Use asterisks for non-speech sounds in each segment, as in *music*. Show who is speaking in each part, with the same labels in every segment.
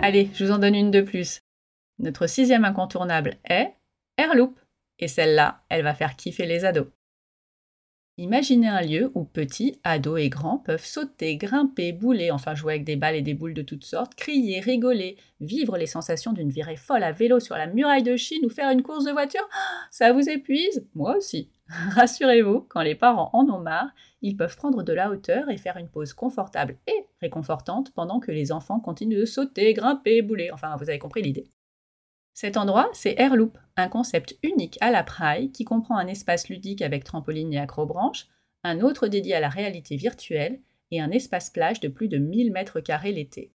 Speaker 1: Allez, je vous en donne une de plus. Notre sixième incontournable est Airloop. Et celle-là, elle va faire kiffer les ados. Imaginez un lieu où petits, ados et grands peuvent sauter, grimper, bouler, enfin jouer avec des balles et des boules de toutes sortes, crier, rigoler, vivre les sensations d'une virée folle à vélo sur la muraille de Chine ou faire une course de voiture. Ça vous épuise? Moi aussi. *laughs* Rassurez-vous, quand les parents en ont marre, ils peuvent prendre de la hauteur et faire une pause confortable et réconfortante pendant que les enfants continuent de sauter, grimper, bouler. Enfin, vous avez compris l'idée. Cet endroit, c'est Airloop, un concept unique à la Praille qui comprend un espace ludique avec trampoline et acrobranche, un autre dédié à la réalité virtuelle et un espace plage de plus de 1000 mètres carrés l'été.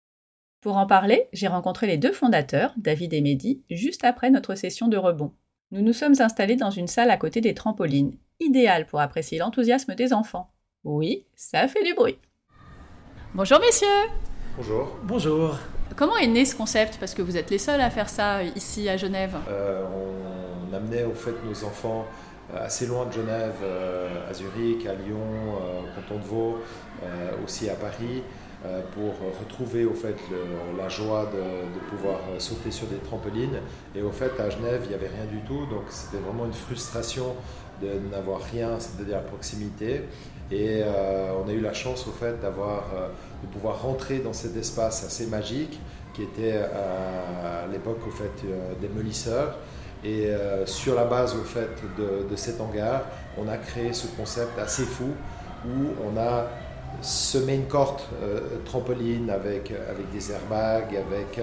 Speaker 1: Pour en parler, j'ai rencontré les deux fondateurs, David et Mehdi, juste après notre session de rebond. Nous nous sommes installés dans une salle à côté des trampolines, idéale pour apprécier l'enthousiasme des enfants. Oui, ça fait du bruit. Bonjour messieurs
Speaker 2: Bonjour.
Speaker 3: Bonjour.
Speaker 1: Comment est né ce concept? Parce que vous êtes les seuls à faire ça ici à Genève.
Speaker 2: Euh, on amenait au fait nos enfants euh, assez loin de Genève, euh, à Zurich, à Lyon, au canton de Vaud, aussi à Paris, pour retrouver au fait la joie de, pouvoir sauter sur des trampolines. Et au fait, à Genève, il n'y avait rien du tout, donc c'était vraiment une frustration de n'avoir rien, c'est-à-dire à proximité. Et on a eu la chance au fait d'avoir de pouvoir rentrer dans cet espace assez magique qui était à l'époque au fait euh, des molisseurs. Et euh, sur la base au fait de, cet hangar, on a créé ce concept assez fou où on a semé une corde euh, trampoline avec, avec des airbags, avec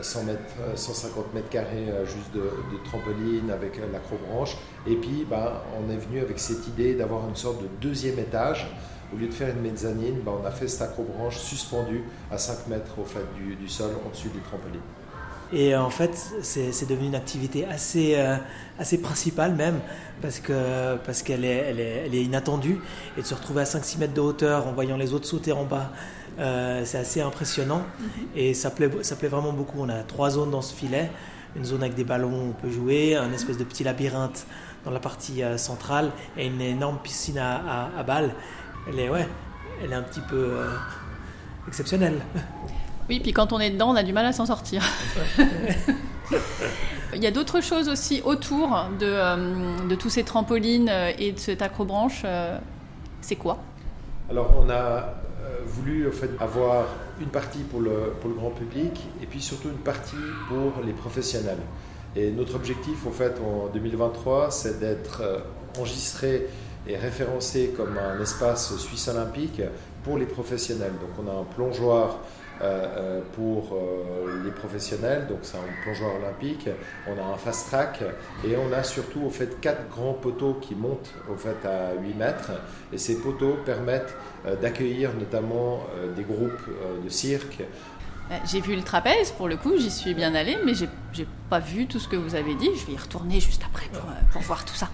Speaker 2: 100 mètres, 150 mètres carrés juste de, trampoline, avec l'acrobranche. Et puis ben, on est venu avec cette idée d'avoir une sorte de deuxième étage au lieu de faire une mezzanine, ben, on a fait cette acrobranche suspendue à 5 mètres au fait du, sol au-dessus du trampoline.
Speaker 3: Et euh, en fait, c'est devenu une activité assez, euh, assez principale même, parce qu'elle parce qu'elle est, elle est, elle est, inattendue. Et de se retrouver à 5-6 mètres de hauteur en voyant les autres sauter en bas, euh, c'est assez impressionnant. Mhm. Et ça plaît, ça plaît vraiment beaucoup. On a trois zones dans ce filet. Une zone avec des ballons où on peut jouer, un espèce de petit labyrinthe dans la partie centrale et une énorme piscine à, à, à balles elle est, ouais, elle est un petit peu exceptionnelle. *laughs*
Speaker 1: Oui, puis quand on est dedans, on a du mal à s'en sortir. *laughs* Il y a d'autres choses aussi autour de, euh, de, tous ces trampolines euh, et de cette acrobranche. c'est quoi?
Speaker 2: Alors, on a voulu en fait, avoir une partie pour le, pour le grand public et puis surtout une partie pour les professionnels. Et notre objectif, en fait, en 2023, c'est d'être enregistré est référencé comme un espace suisse olympique pour les professionnels. Donc on a un plongeoir euh, euh, pour euh, les professionnels, donc c'est un plongeoir olympique, on a un fast track et on a surtout au fait quatre grands poteaux qui montent au fait à 8 mètres et ces poteaux permettent d'accueillir notamment des groupes de cirque.
Speaker 1: J'ai vu le trapèze, pour le coup, j'y suis bien allée, mais j'ai pas vu tout ce que vous avez dit. Je vais y retourner juste après pour voir tout ça.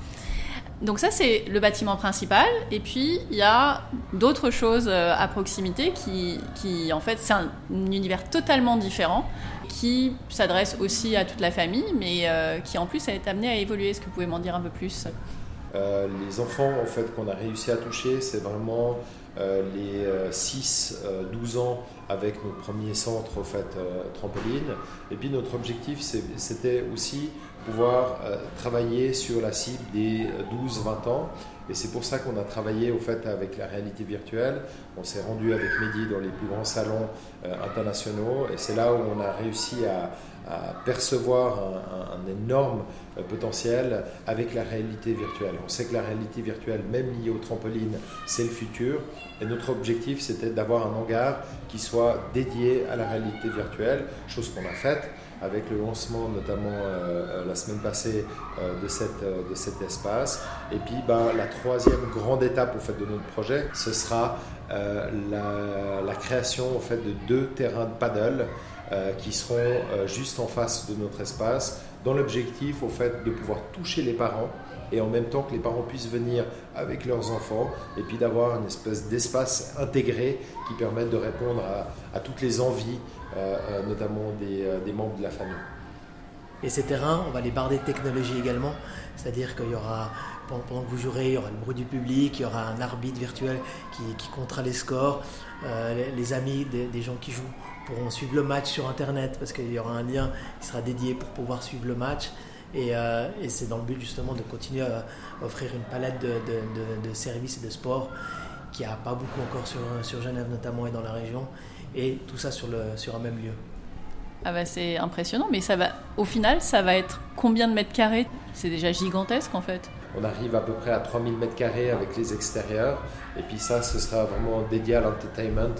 Speaker 1: Donc ça, c'est le bâtiment principal. Et puis, il y a d'autres choses euh, à proximité qui, qui en fait, c'est un, univers totalement différent qui s'adresse aussi à toute la famille, mais euh, qui en plus est amené à évoluer. Est-ce que vous pouvez m'en dire un peu plus?
Speaker 2: Euh, Les enfants, en fait, qu'on a réussi à toucher, c'est vraiment les 6-12 ans avec notre premier centre, en fait, trampoline. Et puis, notre objectif, c'était aussi pouvoir euh, travailler sur la cible des 12-20 ans. Et c'est pour ça qu'on a travaillé au fait avec la réalité virtuelle. On s'est rendu avec Mehdi dans les plus grands salons euh, internationaux et c'est là où on a réussi à, percevoir un, énorme euh, potentiel avec la réalité virtuelle. On sait que la réalité virtuelle, même liée au trampoline, c'est le futur. Et notre objectif, c'était d'avoir un hangar qui soit dédié à la réalité virtuelle, chose qu'on a faite avec le lancement notamment euh, euh, la semaine passée euh, de, cette, de cet espace. Et puis bah, la troisième grande étape au fait, de notre projet, ce sera la, la, création au fait, de deux terrains de paddle qui seront juste en face de notre espace, dans l'objectif au fait de pouvoir toucher les parents et en même temps que les parents puissent venir avec leurs enfants et puis d'avoir une espèce d'espace intégré qui permette de répondre à, à toutes les envies euh, euh, notamment euh, des, membres de la famille.
Speaker 3: Et ces terrains, on va les barder de technologie également, c'est-à-dire qu'il y aura, pendant que vous jouerez, il y aura le bruit du public, il y aura un arbitre virtuel qui, comptera les scores, les, amis des, gens qui jouent pourront suivre le match sur Internet parce qu'il y aura un lien qui sera dédié pour pouvoir suivre le match. Et, c'est dans le but justement de continuer à offrir une palette de, services et de sports qui n'y a pas beaucoup encore sur, Genève notamment et dans la région. Et tout ça sur un même lieu.
Speaker 1: Ah bah c'est impressionnant, mais ça va, au final, ça va être combien de mètres carrés? C'est déjà gigantesque en fait.
Speaker 2: On arrive à peu près à 3000 mètres carrés avec les extérieurs, et puis ça, ce sera vraiment dédié à l'entertainment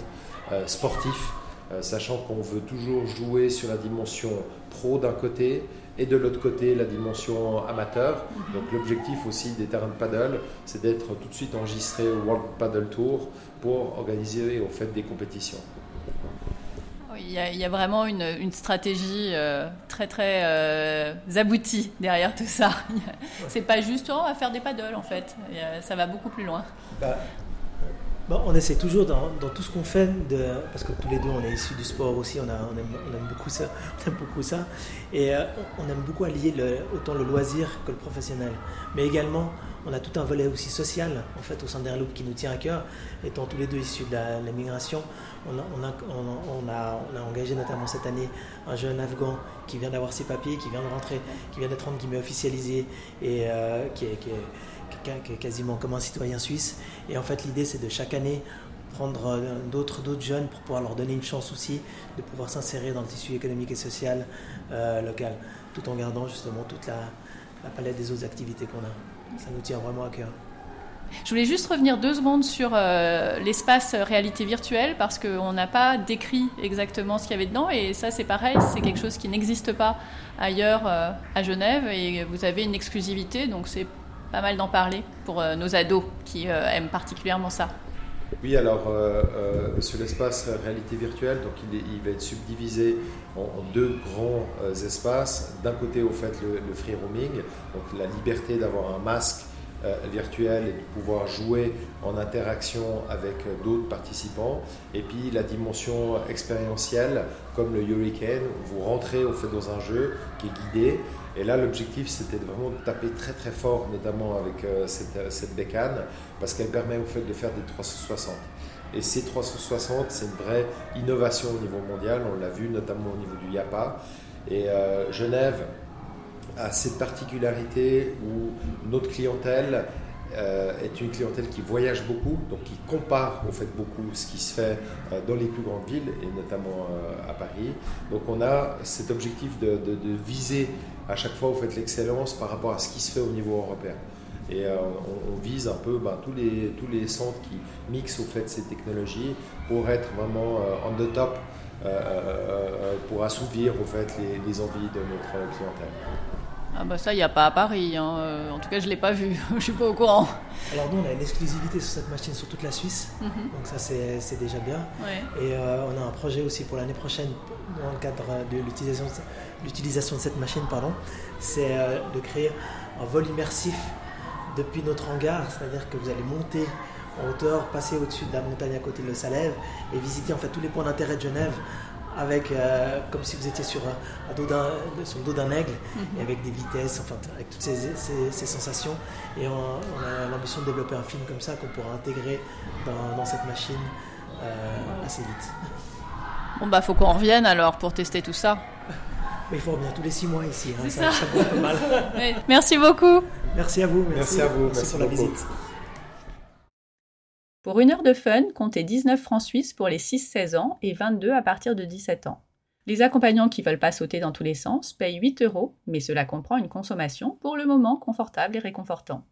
Speaker 2: euh, sportif, euh, sachant qu'on veut toujours jouer sur la dimension pro d'un côté et de l'autre côté la dimension amateur. Donc l'objectif aussi des terrains de paddle, c'est d'être tout de suite enregistré au World Paddle Tour pour organiser au fait des compétitions.
Speaker 1: Il y, a, vraiment une, stratégie euh, très très euh, aboutie derrière tout ça. *laughs* C'est pas juste oh, on va faire des paddles en fait. Ça va beaucoup plus loin.
Speaker 3: Bah, on essaie toujours dans, tout ce qu'on fait, parce que tous les deux on est issus du sport aussi, on, aime, beaucoup ça, *laughs* on aime beaucoup ça, et euh, on aime beaucoup allier autant le loisir que le professionnel, mais également on a tout un volet aussi social en fait au sein d'Airloop qui nous tient à cœur, étant tous les deux issus de l'immigration. On a, on, a, engagé notamment cette année un jeune Afghan qui vient d'avoir ses papiers, qui vient de rentrer, qui vient d'être entre guillemets officialisé et euh, qui est quasiment comme un citoyen suisse. Et en fait, l'idée, c'est de chaque année prendre euh, d'autres d'autres jeunes pour pouvoir leur donner une chance aussi de pouvoir s'insérer dans le tissu économique et social euh, local, tout en gardant justement toute la, palette des autres activités qu'on a. Ça nous tient vraiment à cœur.
Speaker 1: Je voulais juste revenir deux secondes sur euh, l'espace réalité virtuelle parce qu'on n'a pas décrit exactement ce qu'il y avait dedans et ça c'est pareil, c'est quelque chose qui n'existe pas ailleurs à Genève et vous avez une exclusivité donc c'est pas mal d'en parler pour euh, nos ados qui euh, aiment particulièrement ça.
Speaker 2: Oui, alors euh, sur l'espace réalité virtuelle, donc il, va être subdivisé en, deux grands espaces. D'un côté, au fait, le, le, free roaming, donc la liberté d'avoir un masque euh, virtuel et de pouvoir jouer en interaction avec d'autres participants. Et puis la dimension expérientielle, comme le Hurricane, où vous rentrez au fait dans un jeu qui est guidé. Et là, l'objectif, c'était vraiment de taper très très fort, notamment avec euh, cette, cette bécane, parce qu'elle permet au fait de faire des 360. Et ces 360, c'est une vraie innovation au niveau mondial, on l'a vu notamment au niveau du YAPA. Et euh, Genève a cette particularité où notre clientèle euh, est une clientèle qui voyage beaucoup, donc qui compare au fait beaucoup ce qui se fait euh, dans les plus grandes villes et notamment euh, à Paris. Donc on a cet objectif de, viser à chaque fois au fait l'excellence par rapport à ce qui se fait au niveau européen. Et on, vise un peu ben, tous, les, tous les centres qui mixent au fait ces technologies pour être vraiment on the top, pour assouvir au fait les envies de notre clientèle.
Speaker 1: Ah bah ça, il n'y a pas à Paris. Hein. Euh, en tout cas, je ne l'ai pas vu. *laughs* je ne suis pas au courant.
Speaker 3: Alors nous, on a une exclusivité sur cette machine sur toute la Suisse. Mhm. Donc ça, c'est déjà bien. Et euh, on a un projet aussi pour l'année prochaine, dans le cadre de l'utilisation de cette machine, pardon, c'est euh, de créer un vol immersif depuis notre hangar. C'est-à-dire que vous allez monter en hauteur, passer au-dessus de la montagne à côté de Le Salève et visiter en fait tous les points d'intérêt de Genève avec, euh, comme si vous étiez sur, un, dos sur le dos d'un aigle, mhm. et avec des vitesses, enfin, avec toutes ces, ces, sensations. Et on, a l'ambition de développer un film comme ça qu'on pourra intégrer dans, dans cette machine euh, assez vite.
Speaker 1: Bon, bah, faut qu'on revienne alors pour tester tout ça.
Speaker 3: Mais il faut revenir tous les six mois ici.
Speaker 1: Hein, ça, ça. pas mal. *laughs* Merci beaucoup.
Speaker 3: Merci à vous.
Speaker 2: Merci, à vous.
Speaker 3: Merci, pour la visite.
Speaker 1: Pour une heure de fun, comptez 19 francs suisses pour les 6-16 ans et 22 à partir de 17 ans. Les accompagnants qui veulent pas sauter dans tous les sens payent 8 euros, mais cela comprend une consommation pour le moment confortable et réconfortant.